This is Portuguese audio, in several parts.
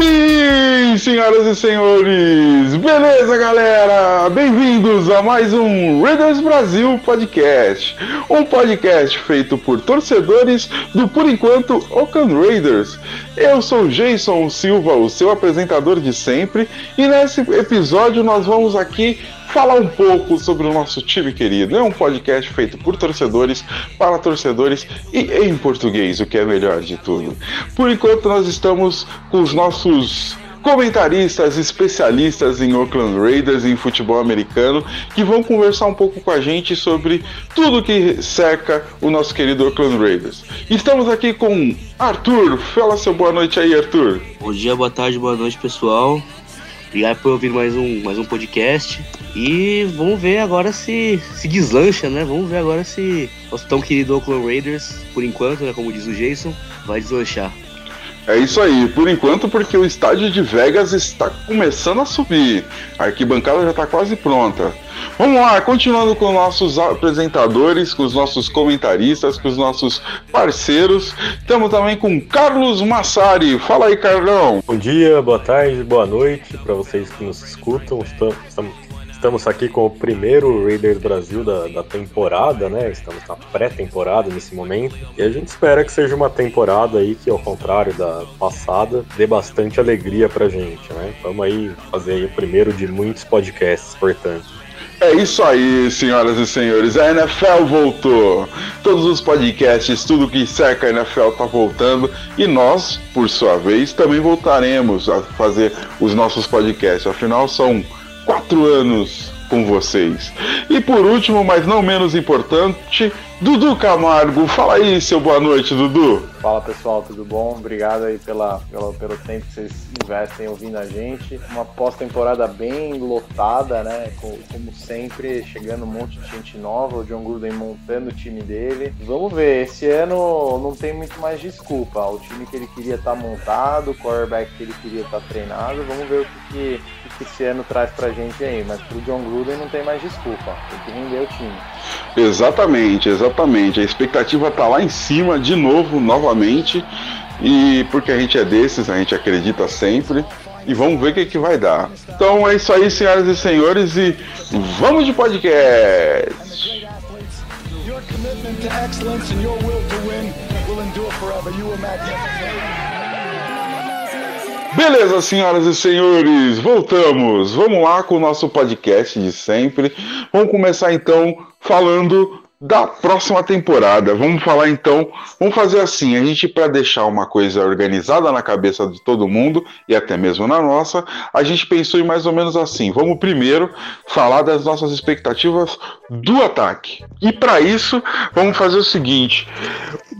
Sim, senhoras e senhores! Beleza, galera? Bem-vindos a mais um Raiders Brasil Podcast. Um podcast feito por torcedores do, por enquanto, Oakland Raiders. Eu sou Jason Silva, o seu apresentador de sempre, e nesse episódio nós vamos aqui falar um pouco sobre o nosso time querido. É um podcast feito por torcedores, para torcedores e em português, o que é melhor de tudo. Por enquanto, nós estamos com os nossos comentaristas especialistas em Oakland Raiders e em futebol americano que vão conversar um pouco com a gente sobre tudo que cerca o nosso querido Oakland Raiders. Estamos aqui com Arthur. Fala seu boa noite aí, Arthur. Bom dia, boa tarde, boa noite, pessoal. Obrigado por ouvir mais um, mais um podcast. E vamos ver agora se se deslancha, né? Vamos ver agora se nosso tão querido Oakland Raiders, por enquanto, né, como diz o Jason, vai deslanchar. É isso aí, por enquanto, porque o estádio de Vegas está começando a subir. A arquibancada já está quase pronta. Vamos lá, continuando com nossos apresentadores, com os nossos comentaristas, com os nossos parceiros. Estamos também com Carlos Massari. Fala aí, Carlão. Bom dia, boa tarde, boa noite para vocês que nos escutam. Estamos, Estamos aqui com o primeiro Raiders Brasil da, da temporada, né? Estamos na pré-temporada nesse momento. E a gente espera que seja uma temporada aí que, ao contrário da passada, dê bastante alegria pra gente, né? Vamos aí fazer aí o primeiro de muitos podcasts, portanto. É isso aí, senhoras e senhores. A NFL voltou. Todos os podcasts, tudo que cerca a NFL tá voltando. E nós, por sua vez, também voltaremos a fazer os nossos podcasts. Afinal, são quatro anos com vocês. E por último, mas não menos importante, Dudu Camargo. Fala aí, seu boa noite, Dudu. Fala pessoal, tudo bom? Obrigado aí pela, pela, pelo tempo que vocês investem ouvindo a gente. Uma pós-temporada bem lotada, né? Como, como, sempre, chegando um monte de gente nova, o John Gruden montando o time dele. Vamos ver, esse ano não tem muito mais desculpa. O time que ele queria estar tá montado, o quarterback que ele queria estar tá treinado. Vamos ver o que, que que esse ano traz pra gente aí, mas pro John Gruden não tem mais desculpa, tem que render o time. Exatamente, exatamente. A expectativa tá lá em cima de novo, novamente, e porque a gente é desses, a gente acredita sempre. E vamos ver o que, que vai dar. Então é isso aí, senhoras e senhores, e vamos de podcast! Your commitment to excellence and your will to win will endure forever. You were magnificent. Beleza, senhoras e senhores, voltamos. Vamos lá com o nosso podcast de sempre. Vamos começar então falando da próxima temporada. Vamos falar então, vamos fazer assim, a gente para deixar uma coisa organizada na cabeça de todo mundo e até mesmo na nossa, a gente pensou em mais ou menos assim. Vamos primeiro falar das nossas expectativas do ataque. E para isso, vamos fazer o seguinte: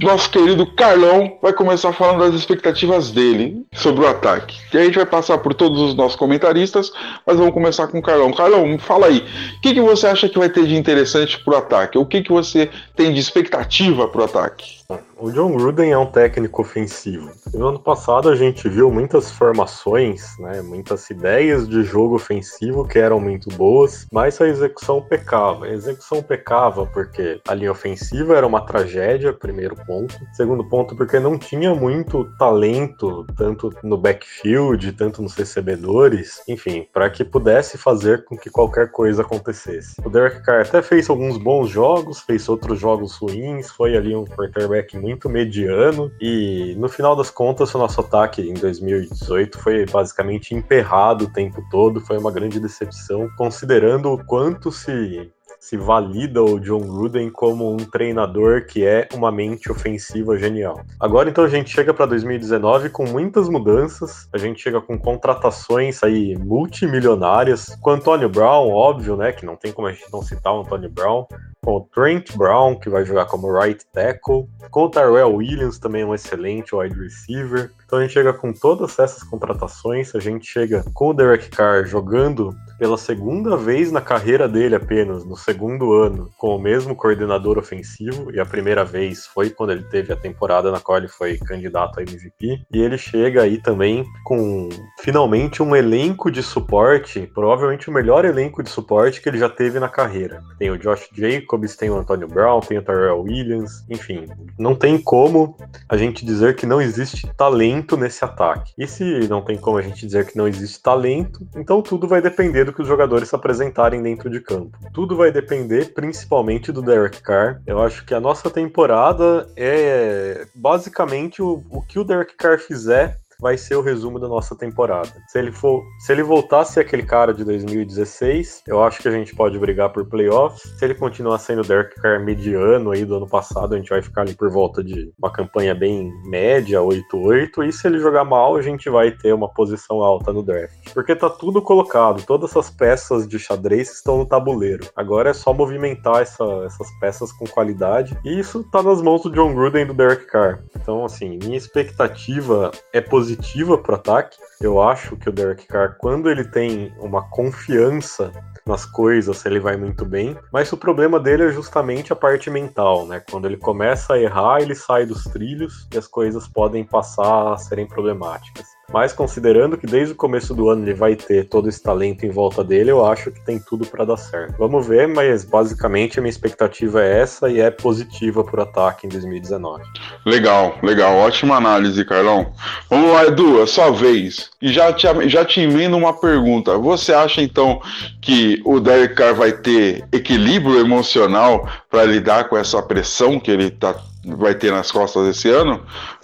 nosso querido Carlão vai começar falando das expectativas dele sobre o ataque. E a gente vai passar por todos os nossos comentaristas, mas vamos começar com o Carlão. Carlão, fala aí, o que, que você acha que vai ter de interessante pro ataque? O que, que você tem de expectativa pro ataque? O John Gruden é um técnico ofensivo. No ano passado a gente viu muitas formações, né, muitas ideias de jogo ofensivo que eram muito boas, mas a execução pecava. A execução pecava porque a linha ofensiva era uma tragédia, primeiro ponto. Segundo ponto, porque não tinha muito talento, tanto no backfield, tanto nos recebedores, enfim, para que pudesse fazer com que qualquer coisa acontecesse. O Derek Carr até fez alguns bons jogos, fez outros jogos ruins, foi ali um quarterback muito muito mediano e no final das contas o nosso ataque em 2018 foi basicamente emperrado o tempo todo, foi uma grande decepção, considerando o quanto se se valida o John Gruden como um treinador que é uma mente ofensiva genial. Agora então a gente chega para 2019 com muitas mudanças, a gente chega com contratações aí multimilionárias, com Antônio Brown, óbvio, né, que não tem como a gente não citar o Antônio Brown, com o Trent Brown, que vai jogar como right tackle, com o Tyrell Williams, também um excelente wide receiver, Então a gente chega com todas essas contratações, a gente chega com o Derek Carr jogando pela segunda vez na carreira dele apenas, no segundo ano, com o mesmo coordenador ofensivo, e a primeira vez foi quando ele teve a temporada na qual ele foi candidato a MVP, e ele chega aí também com finalmente um elenco de suporte, provavelmente o melhor elenco de suporte que ele já teve na carreira. Tem o Josh Jacobs, tem o Antonio Brown, tem o Tyrell Williams, enfim, não tem como a gente dizer que não existe talento nesse ataque. E se não tem como a gente dizer que não existe talento, então tudo vai depender do que os jogadores se apresentarem dentro de campo. Tudo vai depender principalmente do Derek Carr. Eu acho que a nossa temporada é basicamente o, o que o Derek Carr fizer vai ser o resumo da nossa temporada. Se ele for, se ele voltasse aquele cara de 2016, eu acho que a gente pode brigar por playoffs. Se ele continuar sendo o Derek Carr mediano aí do ano passado, a gente vai ficar ali por volta de uma campanha bem média, 8-8, e se ele jogar mal, a gente vai ter uma posição alta no draft. Porque tá tudo colocado, todas essas peças de xadrez estão no tabuleiro. Agora é só movimentar essa, essas peças com qualidade, e isso tá nas mãos do John Gruden e do Derek Carr. Então, assim, minha expectativa é positiva positiva para ataque. Eu acho que o Derek Carr, quando ele tem uma confiança nas coisas, ele vai muito bem. Mas o problema dele é justamente a parte mental, né? Quando ele começa a errar, ele sai dos trilhos e as coisas podem passar a serem problemáticas. Mas considerando que desde o começo do ano ele vai ter todo esse talento em volta dele, eu acho que tem tudo para dar certo. Vamos ver, mas basicamente a minha expectativa é essa e é positiva o ataque em 2019. Legal, legal, ótima análise, Carlão. Vamos lá, Edu, é sua vez. E já te, já te emendo uma pergunta. Você acha então que o Derek Carr vai ter equilíbrio emocional para lidar com essa pressão que ele tá, vai ter nas costas esse ano?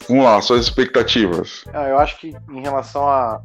Vamos lá, suas expectativas. Ah, eu acho que em relação à,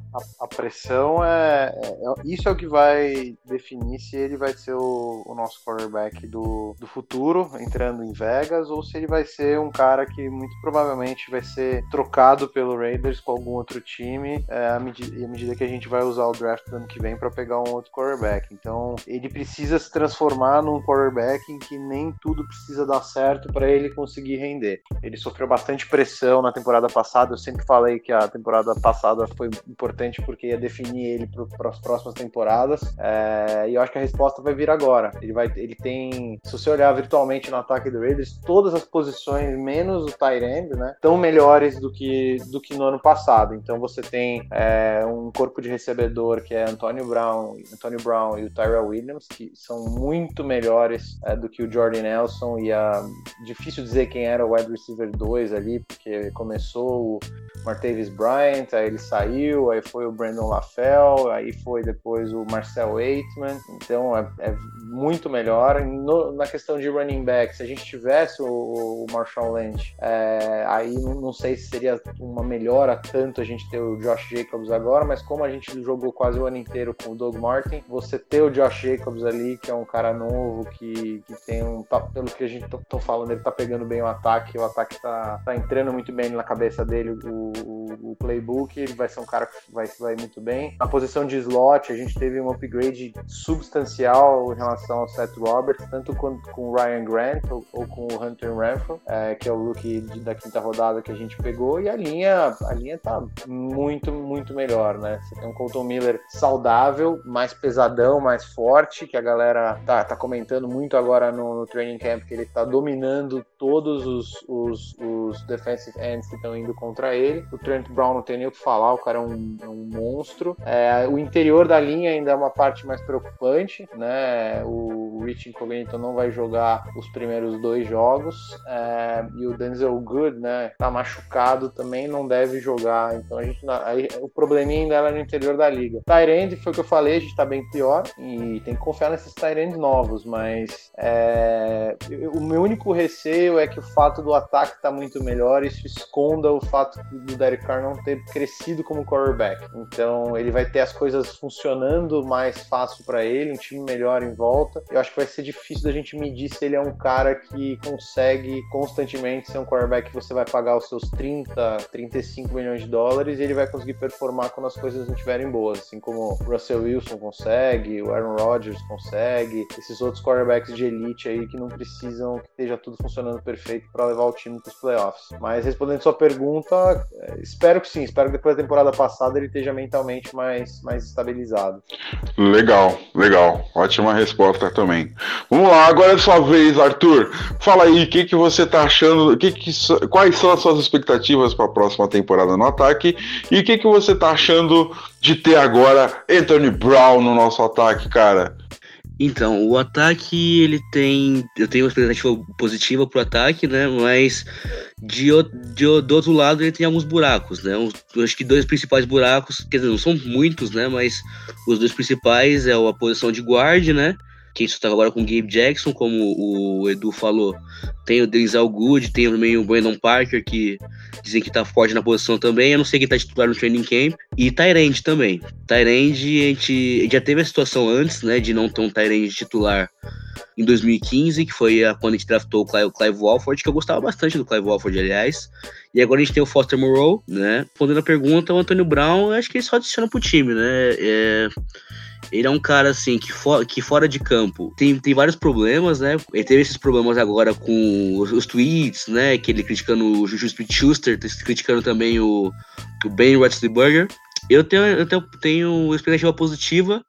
pressão, é, é, é, isso é o que vai definir se ele vai ser o, o, nosso quarterback do, do futuro, entrando em Vegas, ou se ele vai ser um cara que muito provavelmente vai ser trocado pelo Raiders com algum outro time é, à, medida, à medida que a gente vai usar o draft do ano que vem para pegar um outro quarterback. Então, ele precisa se transformar num quarterback em que nem tudo precisa dar certo para ele conseguir render. Ele sofreu bastante pressão na temporada passada. Eu sempre falei que a temporada passada foi importante porque ia definir ele para as próximas temporadas. É, e eu acho que a resposta vai vir agora. Ele vai, ele tem, se você olhar virtualmente no ataque do Raiders, todas as posições menos o Tyrande, né, tão melhores do que do que no ano passado. Então você tem é, um corpo de recebedor que é Antonio Brown, Antonio Brown e o Tyrell Williams que são muito melhores é, do que o Jordan Nelson e a difícil dizer quem era o wide receiver 2 ali, porque começou o Martavis Bryant, aí ele saiu, aí foi o Brandon LaFell, aí foi depois o Marcel Waitman, então é, é muito melhor. No, na questão de running back, se a gente tivesse o, o Marshall Lynch, é, aí não, sei se seria uma melhora tanto a gente ter o Josh Jacobs agora, mas como a gente jogou quase o ano inteiro com o Doug Martin, você ter o Josh Jacobs ali, que é um cara novo, que, que tem um. Pelo que a gente tô, tô falando, ele tá pegando bem o ataque, o ataque tá, tá entrando muito bem na cabeça dele, o, o, o playbook, ele vai ser um cara que vai, vai muito bem. Na posição de slot, a gente teve um upgrade substancial em relação ao Seth Roberts, tanto com, com o Ryan Grant ou, ou, com o Hunter Renfro, é, que é o rookie de, da quinta rodada que a gente pegou, e a linha, a linha tá muito, muito melhor, né? Você tem um Colton Miller saudável, mais pesadão, mais forte, que a galera tá, tá comentando muito agora no, no training camp, que ele tá dominando todos os, os, os defensive ends que estão indo contra ele. O Trent Brown não tem nem o que falar, o cara é um, é um monstro. É, o interior da linha ainda é uma parte mais preocupante, né? O Rich Incognito não vai jogar os primeiros dois jogos é, e o Denzel Good, né? Tá machucado também, não deve jogar. Então a gente, aí, o probleminha ainda é no interior da liga. Tyrande foi o que eu falei, a gente tá bem pior e tem que confiar nesses Tyrands novos, mas é, o meu único receio é que o fato do ataque estar tá muito melhor isso esconda o fato do Derek Carr não ter crescido como quarterback. Então ele vai ter as coisas funcionando mais fácil para ele, um time melhor em volta. Eu acho que vai ser difícil da gente medir se ele é um cara que consegue constantemente ser um quarterback que você vai pagar os seus 30, 35 milhões de dólares e ele vai conseguir performar quando as coisas não estiverem boas, assim como o Russell Wilson consegue, o Aaron Rodgers consegue, esses outros quarterbacks de elite aí que não precisam que esteja tudo funcionando perfeito para levar o time para os playoffs. Mas respondendo sua pergunta, é, espero que sim. Espero que depois da temporada passada ele esteja mentalmente mais, mais estabilizado. Legal, legal. Ótima resposta também. Vamos lá, agora é sua vez, Arthur. Fala aí, o que, que você tá achando? Que que, quais são as suas expectativas para a próxima temporada no ataque? E o que, que você tá achando de ter agora Anthony Brown no nosso ataque, cara? Então, o ataque, ele tem. Eu tenho uma expectativa positiva pro ataque, né? Mas de, de, do outro lado ele tem alguns buracos, né? Acho que dois principais buracos, quer dizer, não são muitos, né? Mas os dois principais é a posição de guard, né? que isso estava agora com o Gabe Jackson, como o Edu falou. Tem o Denzel Good, tem também o Brandon Parker, que dizem que tá forte na posição também. Eu não sei quem tá titular no training camp. E Tyrande também. Tyrande, a gente já teve a situação antes, né, de não ter um Tyrande titular em 2015, que foi a, quando a gente draftou o Clive, Clive Walford, que eu gostava bastante do Clive Walford, aliás. E agora a gente tem o Foster Moreau, né? Respondendo a pergunta, o Antônio Brown, acho que ele só adiciona pro time, né? É ele é um cara, assim, que, for, que fora de campo tem, tem vários problemas, né? Ele teve esses problemas agora com os, os tweets, né? Que ele criticando o Juju Smith-Schuster, tá criticando também o, o Ben Roethlisberger. Eu tenho, eu tenho, tenho expectativa positiva,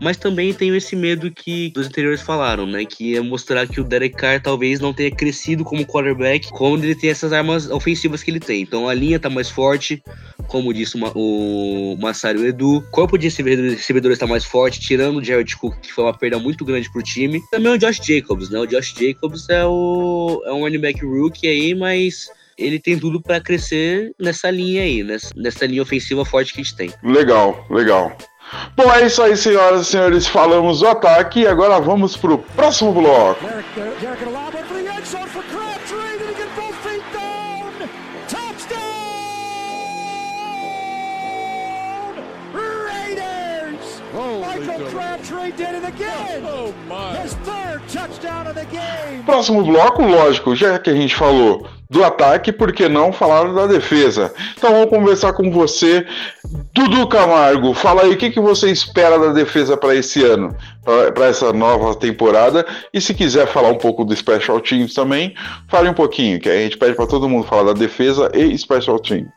mas também tenho esse medo que os anteriores falaram, né? Que é mostrar que o Derek Carr talvez não tenha crescido como quarterback quando ele tem essas armas ofensivas que ele tem. Então a linha tá mais forte, como disse o Massario Edu. O corpo de recebedores está mais forte, tirando o Jared Cook, que foi uma perda muito grande pro time. Também o Josh Jacobs, né? O Josh Jacobs é, o, é um running back rookie aí, mas ele tem tudo para crescer nessa linha aí, nessa, nessa linha ofensiva forte que a gente tem. Legal, legal. Bom, é isso aí, senhoras e senhores. Falamos do ataque e agora vamos pro próximo bloco. Próximo bloco, lógico, já que a gente falou do ataque, por que não falar da defesa? Então vamos conversar com você, Dudu Camargo. Fala aí o que, que você espera da defesa para esse ano, para essa nova temporada. E se quiser falar um pouco do Special Teams também, fale um pouquinho, que a gente pede para todo mundo falar da defesa e Special Teams.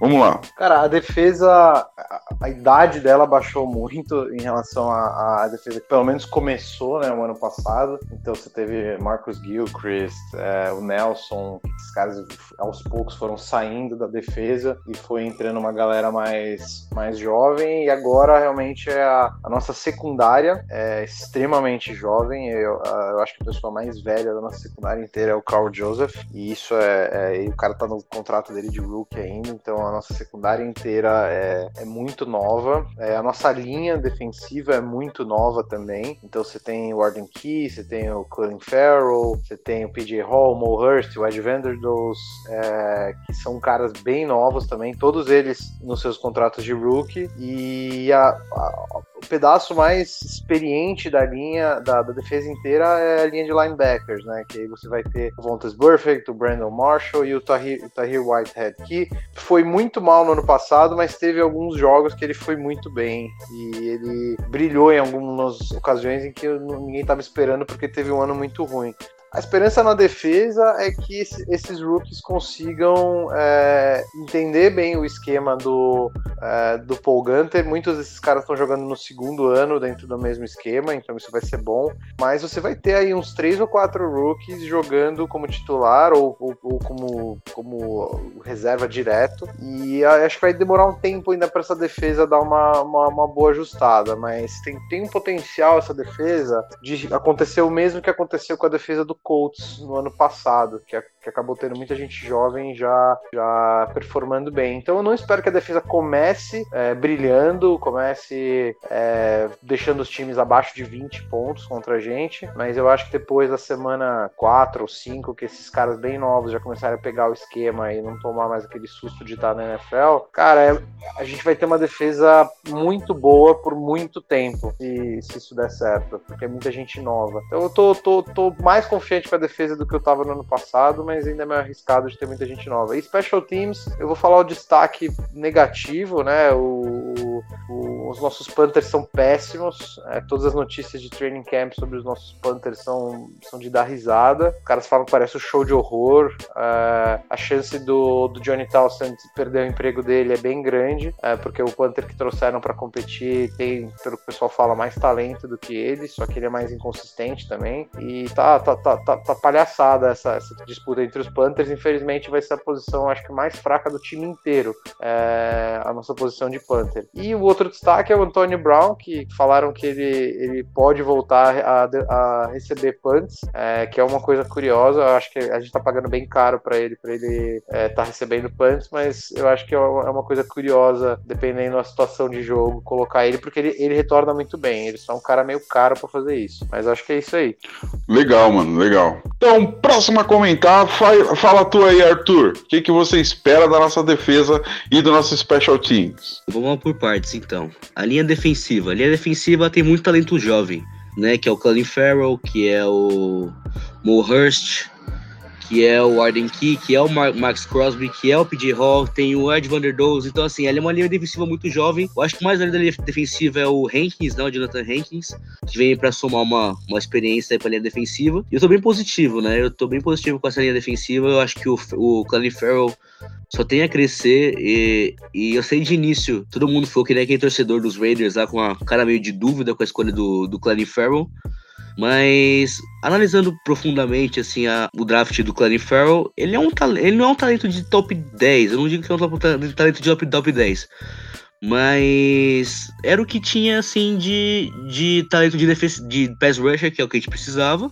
Vamos lá. Cara, a defesa, a, a idade dela baixou muito em relação à, defesa que pelo menos começou, né, o ano passado. Então você teve Marcus Gilchrist, é, o Nelson, esses caras aos poucos foram saindo da defesa e foi entrando uma galera mais, mais jovem. E agora realmente é a, a nossa secundária, é extremamente jovem. Eu, eu, acho que a pessoa mais velha da nossa secundária inteira é o Carl Joseph. E isso é, é o cara tá no contrato dele de rookie ainda, então a nossa secundária inteira é, é muito nova. É, a nossa linha defensiva é muito nova também. Então você tem o Arden Key, você tem o Colin Farrell, você tem o PJ Hall, o Mo Hurst, o Ed Vanderdoes, é, que são caras bem novos também, todos eles nos seus contratos de rookie. E a, a, o pedaço mais experiente da linha, da, da, defesa inteira é a linha de linebackers, né? Que aí você vai ter o Vontaze Perfect, o Brandon Marshall e o Tahir, o Tahir Whitehead, que foi muito mal no ano passado, mas teve alguns jogos que ele foi muito bem. E ele brilhou em algumas ocasiões em que ninguém estava esperando porque teve um ano muito ruim. A esperança na defesa é que esses rookies consigam é, entender bem o esquema do, é, do Paul Gunter. Muitos desses caras estão jogando no segundo ano dentro do mesmo esquema, então isso vai ser bom. Mas você vai ter aí uns três ou quatro rookies jogando como titular ou, ou, ou como, como reserva direto. E acho que vai demorar um tempo ainda para essa defesa dar uma, uma, uma, boa ajustada. Mas tem, tem um potencial essa defesa de acontecer o mesmo que aconteceu com a defesa do Colts no ano passado, que, que acabou tendo muita gente jovem já, já performando bem. Então eu não espero que a defesa comece é, brilhando, comece é, deixando os times abaixo de 20 pontos contra a gente, mas eu acho que depois da semana 4 ou 5, que esses caras bem novos já começarem a pegar o esquema e não tomar mais aquele susto de estar na NFL, cara, é, a gente vai ter uma defesa muito boa por muito tempo, se, se isso der certo, porque é muita gente nova. Então eu tô, tô, tô mais confiante para a defesa do que eu estava no ano passado, mas ainda é meio arriscado de ter muita gente nova. E Special Teams, eu vou falar o destaque negativo, né? O, o, os nossos Panthers são péssimos. É, todas as notícias de training camp sobre os nossos Panthers são, são de dar risada. Os caras falam que parece um show de horror. É, a chance do, do Johnny Townsend perder o emprego dele é bem grande, é, porque o Panther que trouxeram para competir tem, pelo que o pessoal fala, mais talento do que ele, só que ele é mais inconsistente também. E tá, tá, tá, tá, tá palhaçada essa, essa disputa entre os Panthers. Infelizmente, vai ser a posição, acho que mais fraca do time inteiro, é, a nossa posição de Panther. E o outro destaque é o Antonio Brown, que falaram que ele, ele pode voltar a, a receber punts, é, que é uma coisa curiosa. Eu acho que a gente tá pagando bem caro para ele, para ele é, tá recebendo punts, mas eu acho que é uma coisa curiosa, dependendo da situação de jogo, colocar ele, porque ele, ele retorna muito bem. Ele só é um cara meio caro para fazer isso. Mas acho que é isso aí. Legal, mano, legal. Então, próximo a comentar, fala, fala tu aí, Arthur. O que, que você espera da nossa defesa e do nosso Special Teams? Vamos por partes, então. A linha defensiva. A linha defensiva tem muito talento jovem, né? Que é o Colin Farrell, que é o Mo Hurst, que é o Arden Key, que é o Max Crosby, que é o PJ Hall, tem o Ed Vanderdoes. Então, assim, ela é uma linha defensiva muito jovem. Eu acho que mais a linha defensiva é o Hankins, né? O Jonathan Hankins, que vem para somar uma, uma experiência aí pra linha defensiva. E eu tô bem positivo, né? Eu tô bem positivo com essa linha defensiva. Eu acho que o, o Clanny Farrell só tem a crescer e, e eu sei de início, todo mundo falou que ele é aquele torcedor dos Raiders lá com a cara meio de dúvida com a escolha do, do Clanny Farrell. Mas analisando profundamente assim a, o draft do Clarence Farrell, ele é um ele não é um talento de top 10. Eu não digo que é um talento de top, top 10. Mas era o que tinha assim de, de talento de, defesa, de pass rusher, que é o que a gente precisava.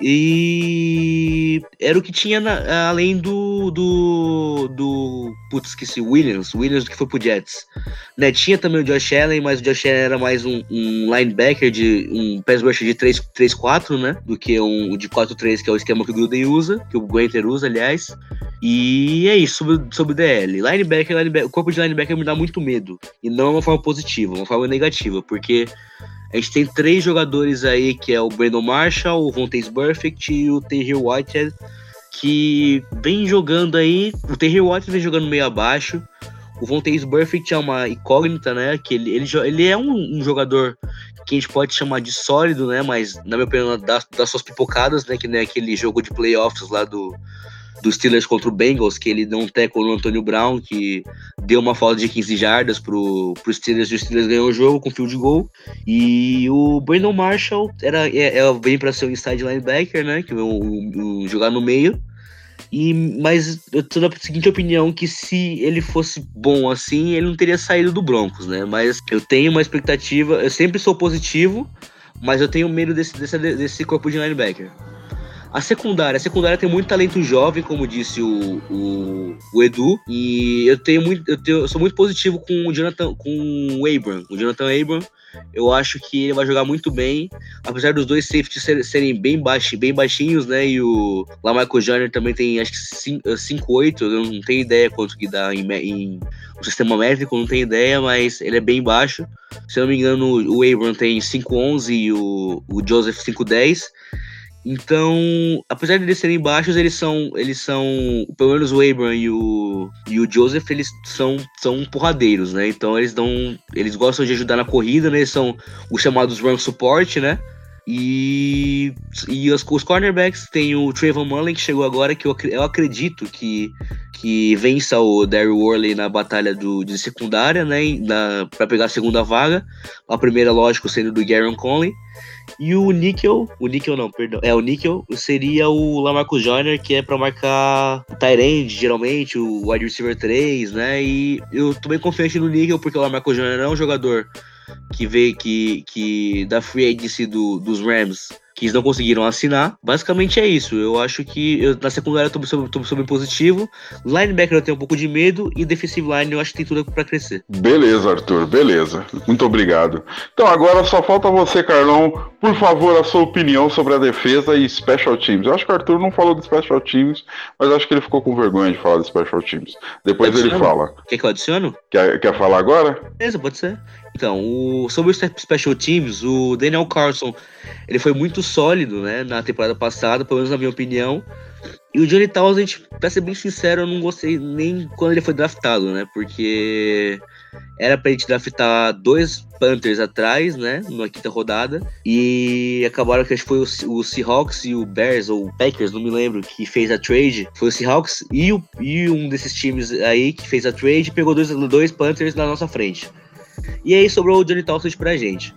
E era o que tinha na, além do, do. do. Putz, esqueci, Williams. Williams que foi pro Jets. Né, tinha também o Josh Allen, mas o Josh Allen era mais um, um linebacker de. um pass rusher de 3-4, né? Do que um de 4-3, que é o esquema que o Gruden usa, que o Guenter usa, aliás. E é isso sobre, sobre DL. Linebacker, linebacker, o corpo de linebacker me dá muito medo. E não é uma forma positiva, uma forma negativa, porque a gente tem três jogadores aí, que é o Brandon Marshall, o Vontaze Perfect e o Tahir Whitehead, que vem jogando aí. O Tahir Whitehead vem jogando meio abaixo. O Vontaze Perfect é uma incógnita, né? Que ele, ele, ele é um, um, jogador que a gente pode chamar de sólido, né? Mas, na minha opinião, dá suas pipocadas, né? Que nem aquele jogo de playoffs lá do, dos Steelers contra o Bengals, que ele um tackle no Antônio Brown, que deu uma falta de 15 jardas pro, pro Steelers e o Steelers ganhou o jogo com field goal. E o Brandon Marshall era, é, é, vem para ser um inside linebacker, né? Que é jogar no meio. E, mas eu tô na seguinte opinião que se ele fosse bom assim, ele não teria saído do Broncos, né? Mas eu tenho uma expectativa, eu sempre sou positivo, mas eu tenho medo desse, desse, desse corpo de linebacker. A secundária, a secundária tem muito talento jovem, como disse o, o, o Edu, e eu tenho muito, eu, tenho, eu sou muito positivo com o Jonathan, com o Abram. O Jonathan Abram, eu acho que ele vai jogar muito bem, apesar dos dois safeties serem bem, baixi, bem baixinhos, né? E o Lamarco Jr. também tem acho que 5'8, eu não tenho ideia quanto que dá em, em o sistema métrico, não tenho ideia, mas ele é bem baixo. Se eu não me engano, o Abram tem 5'11 e o, o Joseph 5'10. Então, apesar de eles serem baixos, eles são, eles são, pelo menos o Abram e o, e o Joseph, eles são, são porradeiros, né? Então eles dão, eles gostam de ajudar na corrida, né? Eles são os chamados run support, né? E, e os, os cornerbacks tem o Trayvon Mullen que chegou agora, que eu, eu acredito que, que vença o Daryl Worley na batalha do, de secundária, né? para pegar a segunda vaga. A primeira, lógico, sendo do Garen Conley. E o Nickel, o Nickel não, perdão, é o Nickel seria o Lamarcus Joyner, que é para marcar o Tyrande, geralmente, o wide receiver 3, né? E eu tô bem confiante no Nickel, porque o Lamarcus Joyner é um jogador que veio que, que da free agency do, dos Rams que eles não conseguiram assinar. Basicamente é isso. Eu acho que eu, na secundária eu tô, bem positivo. Linebacker eu tenho um pouco de medo e defensive line eu acho que tem tudo para crescer. Beleza, Arthur, beleza. Muito obrigado. Então agora só falta você, Carlão. Por favor, a sua opinião sobre a defesa e special teams. Eu acho que o Arthur não falou de special teams, mas acho que ele ficou com vergonha de falar de special teams. Depois ele fala. Quer que eu adiciono? Quer, quer falar agora? Beleza, pode ser. Então, o, sobre os special teams, o Daniel Carlson, ele foi muito sólido, né, na temporada passada, pelo menos na minha opinião. E o Johnny Townsend, pra ser bem sincero, eu não gostei nem quando ele foi draftado, né, porque era pra gente draftar dois Panthers atrás, né? Na quinta rodada. E acabaram que acho que foi o, Seahawks e o Bears, ou Packers, não me lembro, que fez a trade. Foi o Seahawks e, o, e um desses times aí que fez a trade pegou dois, dois Panthers na nossa frente. E aí sobrou o Johnny Tolson pra gente.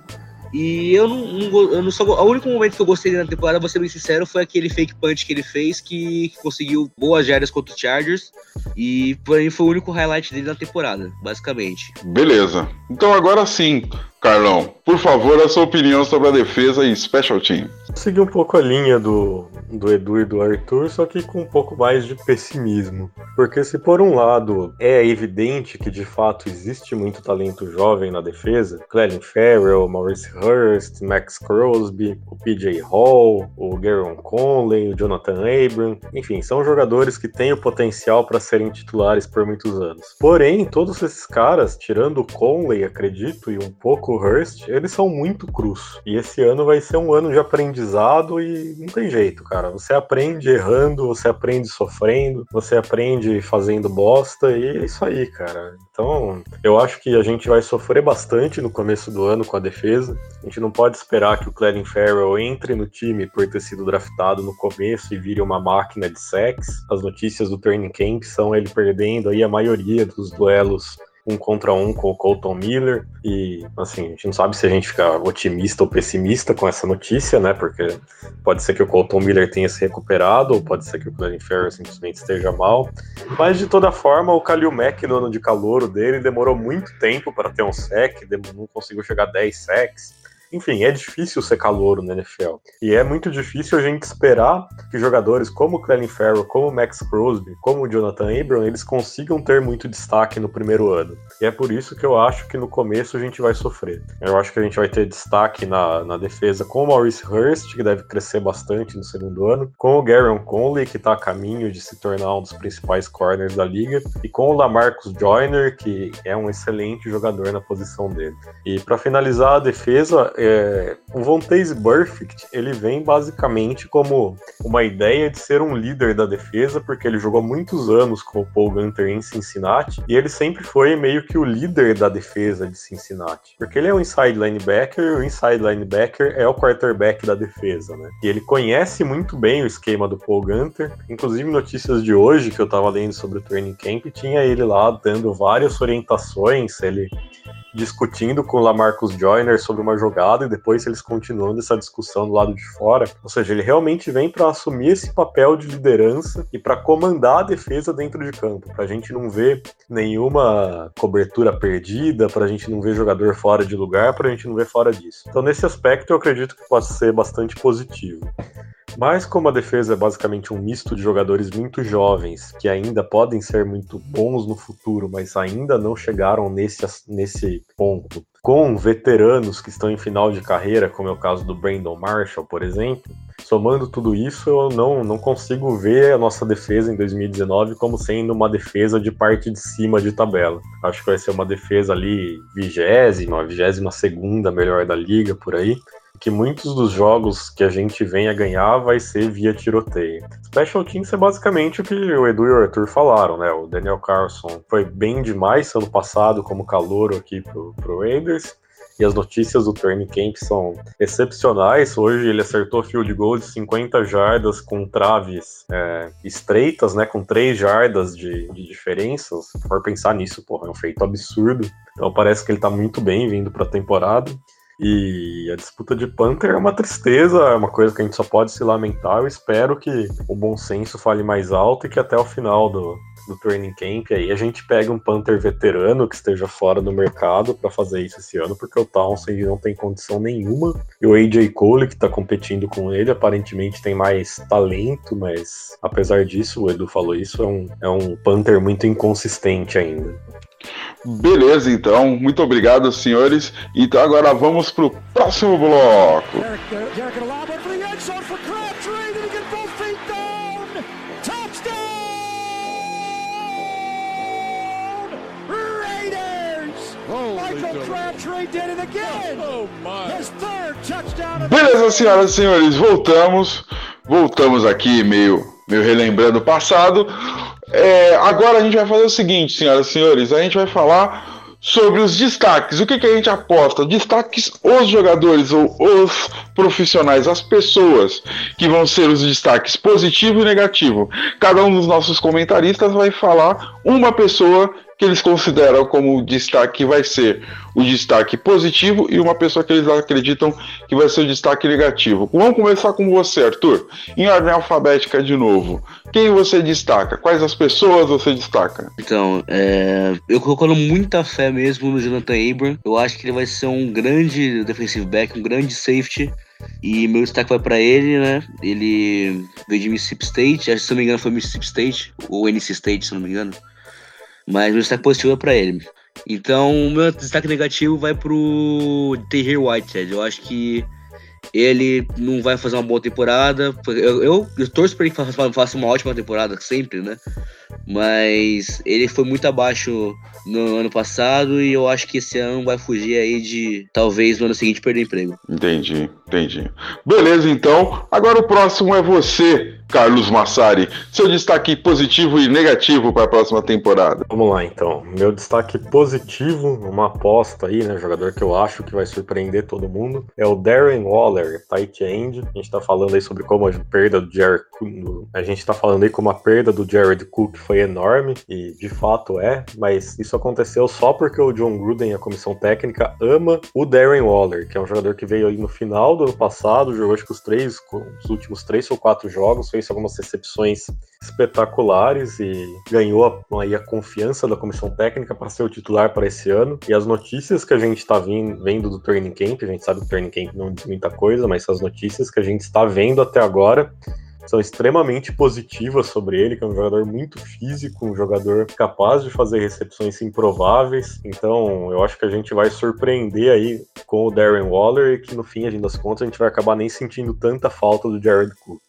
E eu não, não, eu não sou. O único momento que eu gostei na temporada, vou ser bem sincero, foi aquele fake punch que ele fez, que, que conseguiu boas jardas contra o Chargers. E pra mim foi o único highlight dele na temporada, basicamente. Beleza. Então agora sim, Carlão, por favor, a sua opinião sobre a defesa e special team. Seguir um pouco a linha do, do Edu e do Arthur, só que com um pouco mais de pessimismo. Porque se por um lado é evidente que de fato existe muito talento jovem na defesa, Clelin Farrell, Maurice Hurst, Max Crosby, o PJ Hall, o Garon Conley, o Jonathan Abram, enfim, são jogadores que têm o potencial para serem titulares por muitos anos. Porém, todos esses caras, tirando o Conley, acredito, e um pouco o eles são muito crus. E esse ano vai ser um ano de aprendizado e não tem jeito, cara. Você aprende errando, você aprende sofrendo, você aprende fazendo bosta e é isso aí, cara. Então, eu acho que a gente vai sofrer bastante no começo do ano com a defesa. A gente não pode esperar que o Clelin Farrell entre no time por ter sido draftado no começo e vire uma máquina de sex. As notícias do training camp são ele perdendo aí a maioria dos duelos um contra um com o Colton Miller. E, assim, a gente não sabe se a gente fica otimista ou pessimista com essa notícia, né? Porque pode ser que o Colton Miller tenha se recuperado, ou pode ser que o Glenn Ferrer simplesmente esteja mal. Mas, de toda forma, o Kalil Mack, no ano de calouro dele, demorou muito tempo para ter um sec, não conseguiu chegar a 10 secs. Enfim, é difícil ser calouro na NFL. E é muito difícil a gente esperar que jogadores como o Clelin Farrell, como o Max Crosby, como o Jonathan Abram, eles consigam ter muito destaque no primeiro ano. E é por isso que eu acho que no começo a gente vai sofrer. Eu acho que a gente vai ter destaque na, na defesa com o Maurice Hurst, que deve crescer bastante no segundo ano, com o Garon Conley, que está a caminho de se tornar um dos principais corners da liga, e com o Lamarcus Joyner, que é um excelente jogador na posição dele. E para finalizar a defesa, é, o Vontaze Burfict, ele vem basicamente como uma ideia de ser um líder da defesa, porque ele jogou muitos anos com o Paul Gunter em Cincinnati, e ele sempre foi meio que o líder da defesa de Cincinnati. Porque ele é um inside linebacker, e o inside linebacker é o quarterback da defesa, né? E ele conhece muito bem o esquema do Paul Gunter, inclusive notícias de hoje que eu tava lendo sobre o training camp, tinha ele lá dando várias orientações, ele discutindo com o Lamarcus Joyner sobre uma jogada e depois eles continuando essa discussão do lado de fora. Ou seja, ele realmente vem para assumir esse papel de liderança e para comandar a defesa dentro de campo, para a gente não ver nenhuma cobertura perdida, para a gente não ver jogador fora de lugar, para a gente não ver fora disso. Então, nesse aspecto, eu acredito que pode ser bastante positivo. Mas como a defesa é basicamente um misto de jogadores muito jovens, que ainda podem ser muito bons no futuro, mas ainda não chegaram nesse, nesse ponto, com veteranos que estão em final de carreira, como é o caso do Brandon Marshall, por exemplo, somando tudo isso, eu não, não consigo ver a nossa defesa em 2019 como sendo uma defesa de parte de cima de tabela. Acho que vai ser uma defesa ali vigésima, vigésima segunda melhor da liga, por aí que muitos dos jogos que a gente vem a ganhar vai ser via tiroteio. Special Teams é basicamente o que o Edu e o Arthur falaram, né? O Daniel Carlson foi bem demais ano passado como calouro aqui pro, pro Raiders. E as notícias do training camp são excepcionais. Hoje ele acertou field goal de 50 jardas com traves é, estreitas, né? Com 3 jardas de, de diferença. Se for pensar nisso, porra, é um feito absurdo. Então parece que ele tá muito bem vindo pra temporada. E a disputa de Panther é uma tristeza, é uma coisa que a gente só pode se lamentar. Eu espero que o bom senso fale mais alto e que até o final do, do training camp aí a gente pegue um Panther veterano que esteja fora do mercado para fazer isso esse ano, porque o Townsend não tem condição nenhuma. E o AJ Cole, que está competindo com ele, aparentemente tem mais talento, mas apesar disso, o Edu falou isso, é um, é um Panther muito inconsistente ainda. Beleza, então. Muito obrigado, senhores. Então agora vamos pro próximo bloco. Beleza, senhoras e senhores, voltamos. Voltamos aqui meio, meio relembrando o passado. É, agora a gente vai fazer o seguinte, senhoras e senhores, a gente vai falar sobre os destaques. O que, que a gente aposta? Destaques os jogadores ou os profissionais, as pessoas que vão ser os destaques positivo e negativo. Cada um dos nossos comentaristas vai falar uma pessoa que eles consideram como destaque vai ser o destaque positivo e uma pessoa que eles acreditam que vai ser o destaque negativo. Vamos começar com você, Arthur. Em ordem alfabética de novo. Quem você destaca? Quais as pessoas você destaca? Então, é... eu colocando muita fé mesmo no Jonathan Abram. Eu acho que ele vai ser um grande defensive back, um grande safety. E meu destaque vai para ele, né? Ele veio de Mississippi State, se não me engano foi Mississippi State, ou NC State, se não me engano. Mas meu destaque positivo é para ele. Então, o meu destaque negativo vai pro Tahir Whitehead. Eu acho que ele não vai fazer uma boa temporada. Eu, eu, eu torço para ele que faça uma ótima temporada, sempre, né? Mas ele foi muito abaixo no ano passado e eu acho que esse ano vai fugir aí de talvez no ano seguinte perder emprego. Entendi, entendi. Beleza, então. Agora o próximo é você, Carlos Massari. Seu destaque positivo e negativo para a próxima temporada. Vamos lá, então. Meu destaque positivo, uma aposta aí, né? Jogador que eu acho que vai surpreender todo mundo, é o Darren Waller, tight end. A gente tá falando aí sobre como a perda do Jared A gente tá falando aí como a perda do Jared Cook foi enorme, e de fato é, mas isso aconteceu só porque o John Gruden a comissão técnica ama o Darren Waller, que é um jogador que veio aí no final do ano passado, jogou acho que os três, os últimos três ou quatro jogos, fez algumas recepções espetaculares e ganhou aí a confiança da comissão técnica para ser o titular para esse ano. E as notícias que a gente está vendo do training camp, a gente sabe que o training camp não diz muita coisa, mas as notícias que a gente está vendo até agora são extremamente positivas sobre ele, que é um jogador muito físico, um jogador capaz de fazer recepções improváveis. Então, eu acho que a gente vai surpreender aí com o Darren Waller e que no fim, a gente das contas, a gente vai acabar nem sentindo tanta falta do Jared Cook.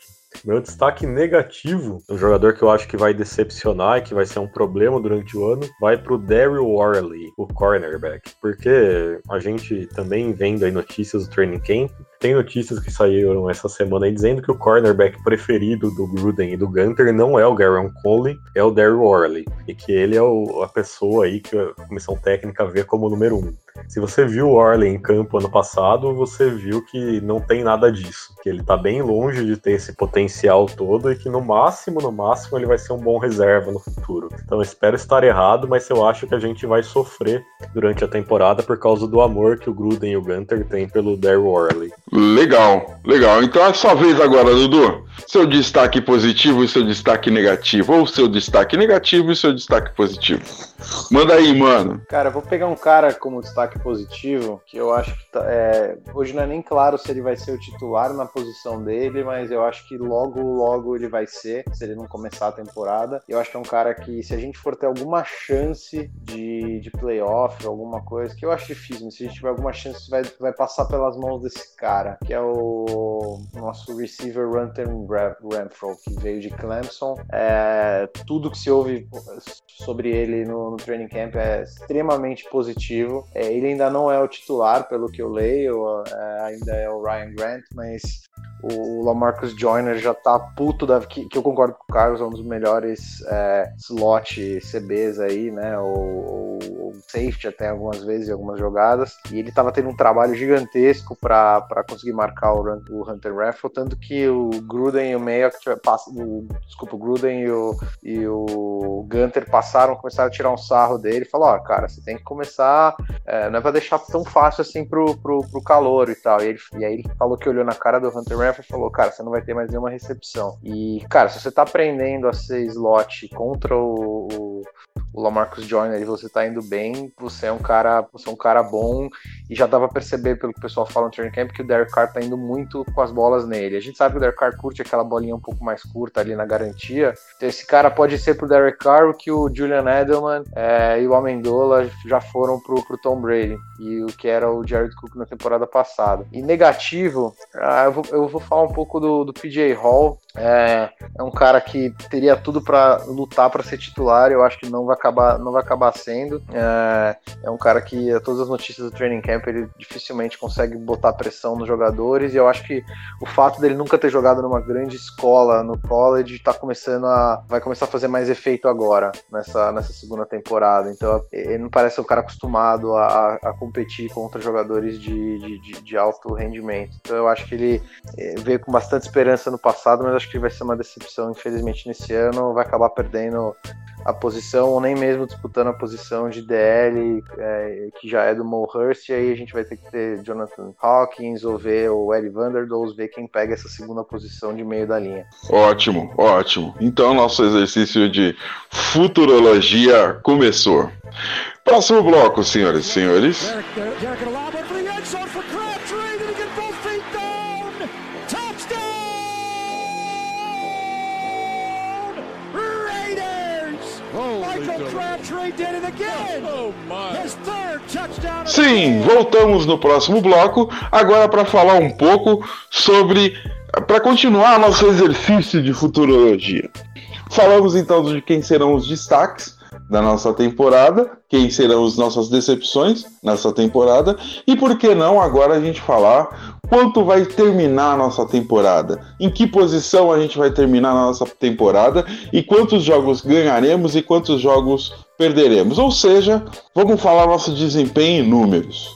Meu destaque negativo, um jogador que eu acho que vai decepcionar e que vai ser um problema durante o ano, vai para o Daryl Worley, o cornerback. Porque a gente também vendo aí notícias do training camp, tem notícias que saíram essa semana aí dizendo que o cornerback preferido do Gruden e do Gunter não é o Garon Conley, é o Daryl Worley. E que ele é o, a pessoa aí que a comissão técnica vê como número um. Se você viu o Orley em campo ano passado, você viu que não tem nada disso. Que ele tá bem longe de ter esse potencial todo e que no máximo, no máximo, ele vai ser um bom reserva no futuro. Então espero estar errado, mas eu acho que a gente vai sofrer durante a temporada por causa do amor que o Gruden e o Gunter têm pelo Daryl Orley. Legal, legal. Então é sua vez agora, Dudu. Seu destaque positivo e seu destaque negativo. Ou seu destaque negativo e seu destaque positivo. Manda aí, mano. Cara, vou pegar um cara como destaque positivo, que eu acho que tá, é, hoje não é nem claro se ele vai ser o titular na posição dele, mas eu acho que logo, logo ele vai ser, se ele não começar a temporada. Eu acho que é um cara que, se a gente for ter alguma chance de, de playoff, alguma coisa, que eu acho difícil, mas se a gente tiver alguma chance, vai, vai passar pelas mãos desse cara, que é o nosso receiver Runter Renfro, que veio de Clemson. É, tudo que se ouve sobre ele no, no training camp é extremamente positivo. É, ele ainda não é o titular, pelo que eu leio, é, ainda é o Ryan Grant, mas o Lamarcus Joyner já tá puto da. Que, que eu concordo com o Carlos, é um dos melhores é, slot CBs aí, né? Ou, ou, safety até algumas vezes algumas jogadas. E ele tava tendo um trabalho gigantesco para conseguir marcar o, o Hunter Raffle, tanto que o Gruden e o Mayock o, desculpa, o Gruden e o, e o Gunter passaram, começaram a tirar um sarro dele falou, ó, oh, cara, você tem que começar, é, não é pra deixar tão fácil assim pro, pro, pro calor e tal. E, ele, e aí ele falou que olhou na cara do Hunter Raffle e falou, cara, você não vai ter mais nenhuma recepção. E, cara, se você tá aprendendo a ser slot contra o, o o Lamarcus Joyner e você tá indo bem, você é um cara, você é um cara bom e já dava pra perceber pelo que o pessoal fala no training camp que o Derek Carr tá indo muito com as bolas nele. A gente sabe que o Derek Carr curte aquela bolinha um pouco mais curta ali na garantia. Esse cara pode ser pro Derek Carr o que o Julian Edelman é, e o Amendola já foram pro, pro Tom Brady e o que era o Jared Cook na temporada passada. E negativo, ah, eu, vou, eu vou falar um pouco do, do PJ Hall, É, é um cara que teria tudo para lutar para ser titular. Eu acho que não vai acabar, não vai acabar sendo. É, é, um cara que todas as notícias do training camp ele dificilmente consegue botar pressão nos jogadores. E eu acho que o fato dele nunca ter jogado numa grande escola no college está começando a vai começar a fazer mais efeito agora nessa, nessa segunda temporada. Então ele não parece um cara acostumado a, a competir contra jogadores de, de, de, de alto rendimento. Então eu acho que ele eh, veio com bastante esperança no passado, mas acho que vai ser uma decepção, infelizmente, nesse ano. Vai acabar perdendo a posição, ou nem mesmo disputando a posição de DL, é, que já é do Mo Hurst, e aí a gente vai ter que ter Jonathan Hawkins, ou ver o Eddie Vanderdoes, ver quem pega essa segunda posição de meio da linha. Ótimo, ótimo. Então nosso exercício de futurologia começou. Próximo bloco, senhoras e senhores. Sim, voltamos no próximo bloco, agora para falar um pouco sobre. para continuar nosso exercício de futurologia. Falamos então de quem serão os destaques da nossa temporada, quem serão as nossas decepções nessa temporada e por que não agora a gente falar quanto vai terminar a nossa temporada, em que posição a gente vai terminar a nossa temporada e quantos jogos ganharemos e quantos jogos perderemos. Ou seja, vamos falar nosso desempenho em números.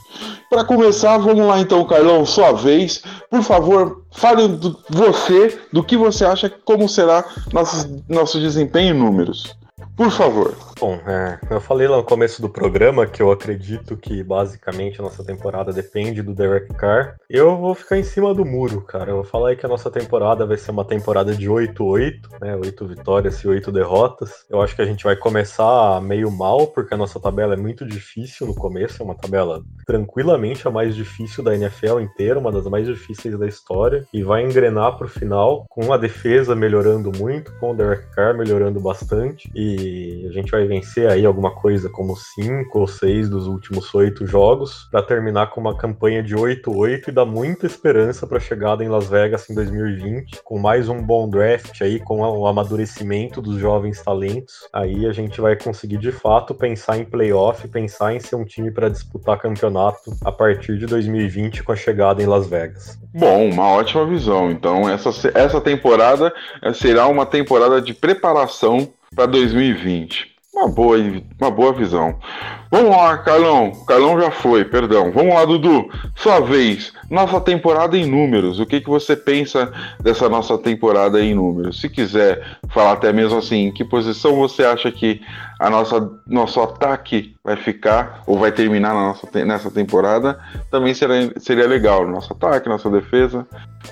Para começar, vamos lá então, Carlão, sua vez. Por favor, fale do, você do que você acha como será nosso, nosso desempenho em números. Por favor. Bom, é, eu falei lá no começo do programa que eu acredito que basicamente a nossa temporada depende do Derek Carr. Eu vou ficar em cima do muro, cara. Eu vou falar aí que a nossa temporada vai ser uma temporada de 8-8, né? 8 vitórias e 8 derrotas. Eu acho que a gente vai começar meio mal, porque a nossa tabela é muito difícil no começo. É uma tabela tranquilamente a mais difícil da NFL inteira, uma das mais difíceis da história. E vai engrenar pro final com a defesa melhorando muito, com o Derek Carr melhorando bastante. E a gente vai vencer aí alguma coisa como cinco ou seis dos últimos oito jogos para terminar com uma campanha de 8-8 e dar muita esperança para a chegada em Las Vegas em 2020, com mais um bom draft aí, com o amadurecimento dos jovens talentos. Aí a gente vai conseguir de fato pensar em playoff, pensar em ser um time para disputar campeonato a partir de 2020 com a chegada em Las Vegas. Bom, uma ótima visão. Então essa, essa temporada será uma temporada de preparação para 2020. Uma boa, uma boa visão. Vamos lá, Carlão. Carlão já foi, perdão. Vamos lá, Dudu. Sua vez. Nossa temporada em números. O que, que você pensa dessa nossa temporada em números? Se quiser falar até mesmo assim, em que posição você acha que a nossa nosso ataque vai ficar ou vai terminar na nossa, nessa temporada? Também seria, seria legal. Nosso ataque, nossa defesa.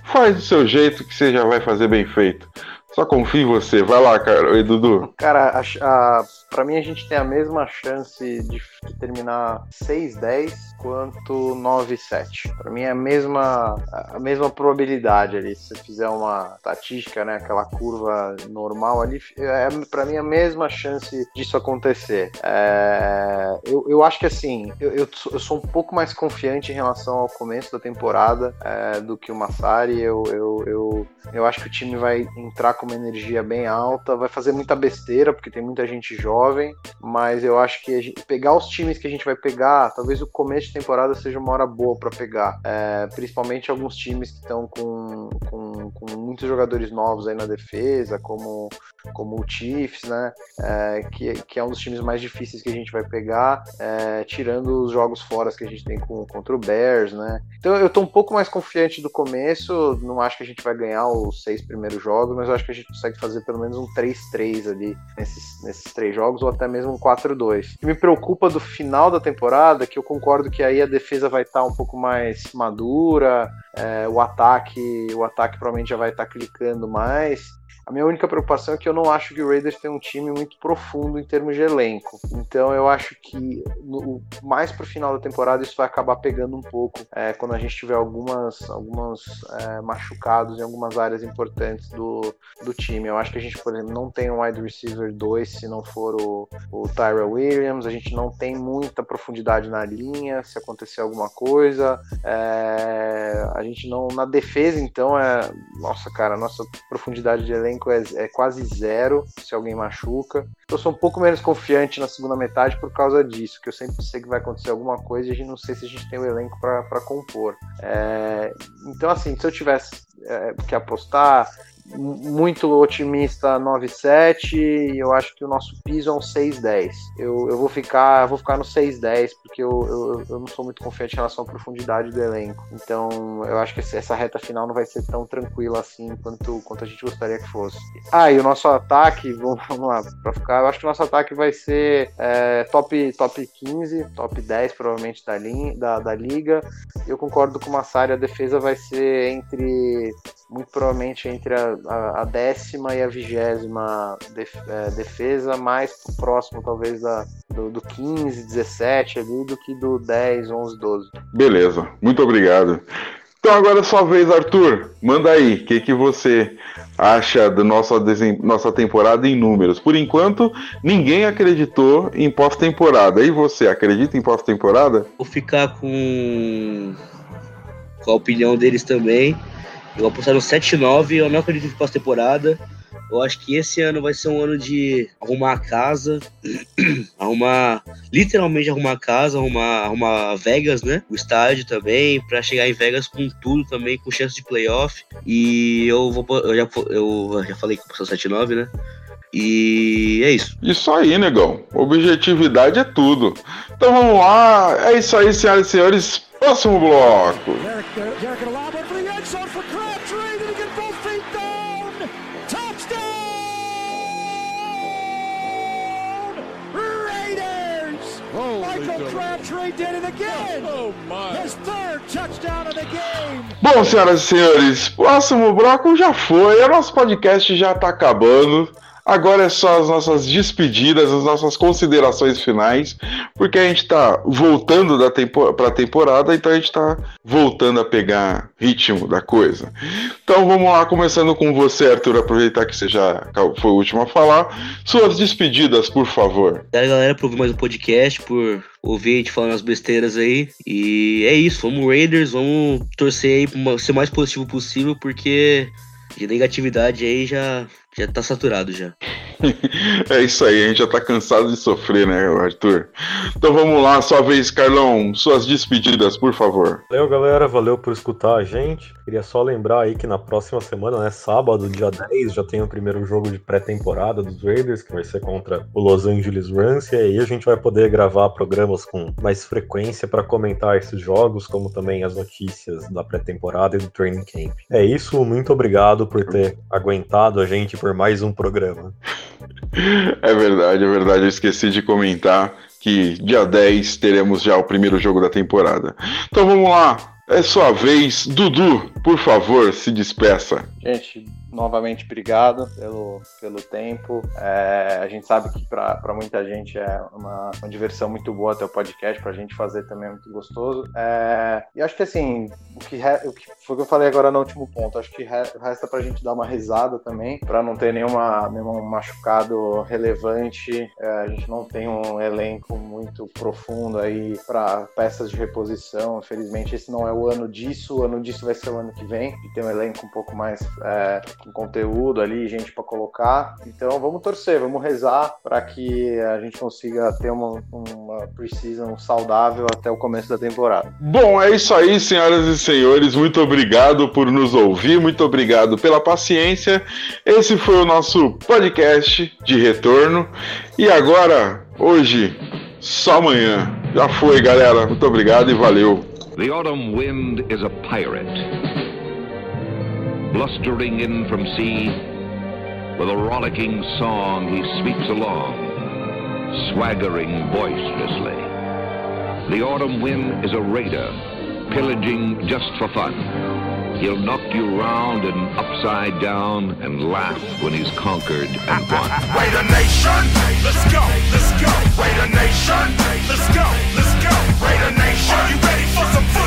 Faz do seu jeito que você já vai fazer bem feito. Só confio em você. Vai lá, cara. Oi, Dudu. Cara, a, a, pra mim a gente tem a mesma chance de, terminar 6-10 quanto 9-7. Pra mim é a mesma, a mesma probabilidade ali. Se você fizer uma estatística, né? Aquela curva normal ali, é pra mim a mesma chance disso acontecer. É, eu, eu acho que assim, eu, eu, eu, sou um pouco mais confiante em relação ao começo da temporada é, do que o Massari. Eu, eu, eu, eu acho que o time vai entrar com uma energia bem alta, vai fazer muita besteira, porque tem muita gente jovem, mas eu acho que gente, pegar os times que a gente vai pegar, talvez o começo de temporada seja uma hora boa para pegar, é, principalmente alguns times que estão com, com, com, muitos jogadores novos aí na defesa, como, como o Chiefs, né, é, que, que é um dos times mais difíceis que a gente vai pegar, é, tirando os jogos fora que a gente tem com, contra o Bears, né. Então eu tô um pouco mais confiante do começo, não acho que a gente vai ganhar os seis primeiros jogos, mas eu acho que a gente consegue fazer pelo menos um 3-3 ali nesses, nesses três jogos, ou até mesmo um 4-2. O que me preocupa do final da temporada, que eu concordo que aí a defesa vai estar tá um pouco mais madura, é, o ataque, o ataque provavelmente já vai estar tá clicando mais. A minha única preocupação é que eu não acho que o Raiders tem um time muito profundo em termos de elenco. Então eu acho que no, mais pro final da temporada isso vai acabar pegando um pouco é, quando a gente tiver algumas, algumas é, machucados em algumas áreas importantes do, do time. Eu acho que a gente, por exemplo, não tem um wide receiver 2 se não for o, o Tyra Williams, a gente não tem muita profundidade na linha se acontecer alguma coisa. É, a gente não. Na defesa, então, é. Nossa, cara, nossa profundidade de elenco é, é quase zero se alguém machuca. Eu sou um pouco menos confiante na segunda metade por causa disso, que eu sempre sei que vai acontecer alguma coisa e a gente não sei se a gente tem o elenco para compor. É, então, assim, se eu tivesse é, que apostar, muito otimista 9,7 e eu acho que o nosso piso é um 6,10. Eu, eu vou ficar vou ficar no 6,10 porque eu, eu, eu, não sou muito confiante em relação à profundidade do elenco. Então eu acho que essa reta final não vai ser tão tranquila assim quanto, quanto a gente gostaria que fosse. Ah, e o nosso ataque, vamos, vamos lá, para ficar, eu acho que o nosso ataque vai ser é, top, top 15, top 10 provavelmente da, linha, da, da liga. Eu concordo com o Massari, a defesa vai ser entre muito provavelmente entre a, a, a décima e a vigésima def, é, defesa, mais próximo talvez da, do, do 15, 17 ali, do que do 10, 11, 12. Beleza, muito obrigado. Então agora é sua vez, Arthur. Manda aí, o que, que você acha da nossa, nossa temporada em números? Por enquanto, ninguém acreditou em pós-temporada. E você, acredita em pós-temporada? Vou ficar com... com a opinião deles também. Eu vou apostar no 7-9, eu não acredito em pós-temporada. Eu acho que esse ano vai ser um ano de arrumar a casa, arrumar, literalmente arrumar a casa, arrumar, arrumar Vegas, né? O estádio também, para chegar em Vegas com tudo também, com chance de playoff. E eu vou, eu já, eu já falei que eu 7-9, né? E é isso. Isso aí, negão. Objetividade é tudo. Então vamos lá. É isso aí, senhoras e senhores. Próximo bloco. Bom, senhoras e senhores, próximo bloco já foi. O nosso podcast já tá acabando. Agora é só as nossas despedidas, as nossas considerações finais, porque a gente tá voltando da para a temporada, então a gente tá voltando a pegar ritmo da coisa. Então vamos lá, começando com você, Arthur, aproveitar que você já foi o último a falar. Suas despedidas, por favor. Obrigado, galera, por ouvir mais um podcast, por ouvir a gente falando as besteiras aí. E é isso, vamos Raiders, vamos torcer aí pra ser o mais positivo possível, porque de negatividade aí já já tá saturado já. é isso aí, a gente já tá cansado de sofrer, né, Arthur? Então vamos lá, sua vez, Carlão, suas despedidas, por favor. Valeu, galera, valeu por escutar a gente. Queria só lembrar aí que na próxima semana, né, sábado, dia 10, já tem o primeiro jogo de pré-temporada dos Raiders, que vai ser contra o Los Angeles Rams, e aí a gente vai poder gravar programas com mais frequência para comentar esses jogos, como também as notícias da pré-temporada e do training camp. É isso, muito obrigado por ter aguentado a gente por mais um programa. É verdade, é verdade. Eu esqueci de comentar que dia 10 teremos já o primeiro jogo da temporada. Então vamos lá. É sua vez. Dudu, por favor, se despeça. Gente, novamente obrigado pelo, pelo tempo. É, a gente sabe que para muita gente é uma, uma, diversão muito boa ter o podcast, para a gente fazer também é muito gostoso. É, e acho que assim, o que, re, o que foi o que eu falei agora no último ponto, acho que re, resta para a gente dar uma risada também, para não ter nenhuma, nenhum machucado relevante. É, a gente não tem um elenco muito profundo aí para peças de reposição. Infelizmente, esse não é o ano disso, o ano disso vai ser o ano que vem, de ter um elenco um pouco mais é, com conteúdo ali, gente para colocar. Então vamos torcer, vamos rezar para que a gente consiga ter uma, uma preseason saudável até o começo da temporada. Bom, é isso aí, senhoras e senhores. Muito obrigado por nos ouvir, muito obrigado pela paciência. Esse foi o nosso podcast de retorno. E agora, hoje, só amanhã. Já foi, galera. Muito obrigado e valeu. The autumn wind is a pirate. Blustering in from sea, with a rollicking song he sweeps along, swaggering boisterously. The autumn wind is a raider, pillaging just for fun. He'll knock you round and upside down and laugh when he's conquered and won. Raider Nation, let's go, let's go. Raider Nation, let's go, let's go. Raider Nation, are you ready for some football?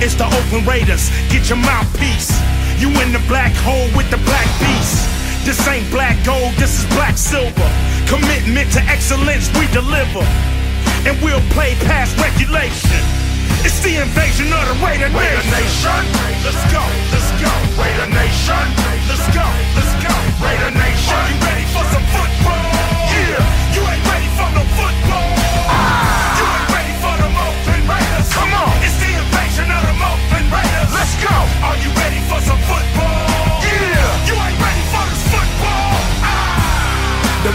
It's the Oakland Raiders. Get your mouthpiece. You in the black hole with the black beast. This ain't black gold, this is black silver. Commitment to excellence, we deliver. And we'll play past regulation. It's the invasion of the Raider Raider Nation. Nation, let's go, let's go. Raider Nation, let's go, let's go. Raider Nation, are you ready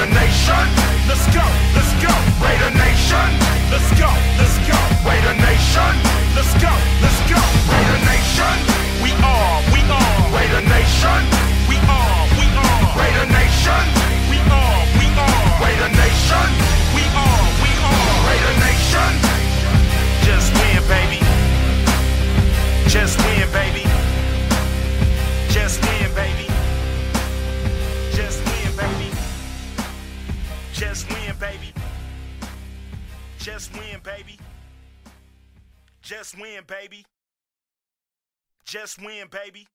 Raider Nation, let's go, let's go. Raider Nation, let's go, let's go. Raider Nation, let's go, let's go. Raider Nation, we are, we are. Raider Nation, we are, we are. Raider Nation, Just win, baby.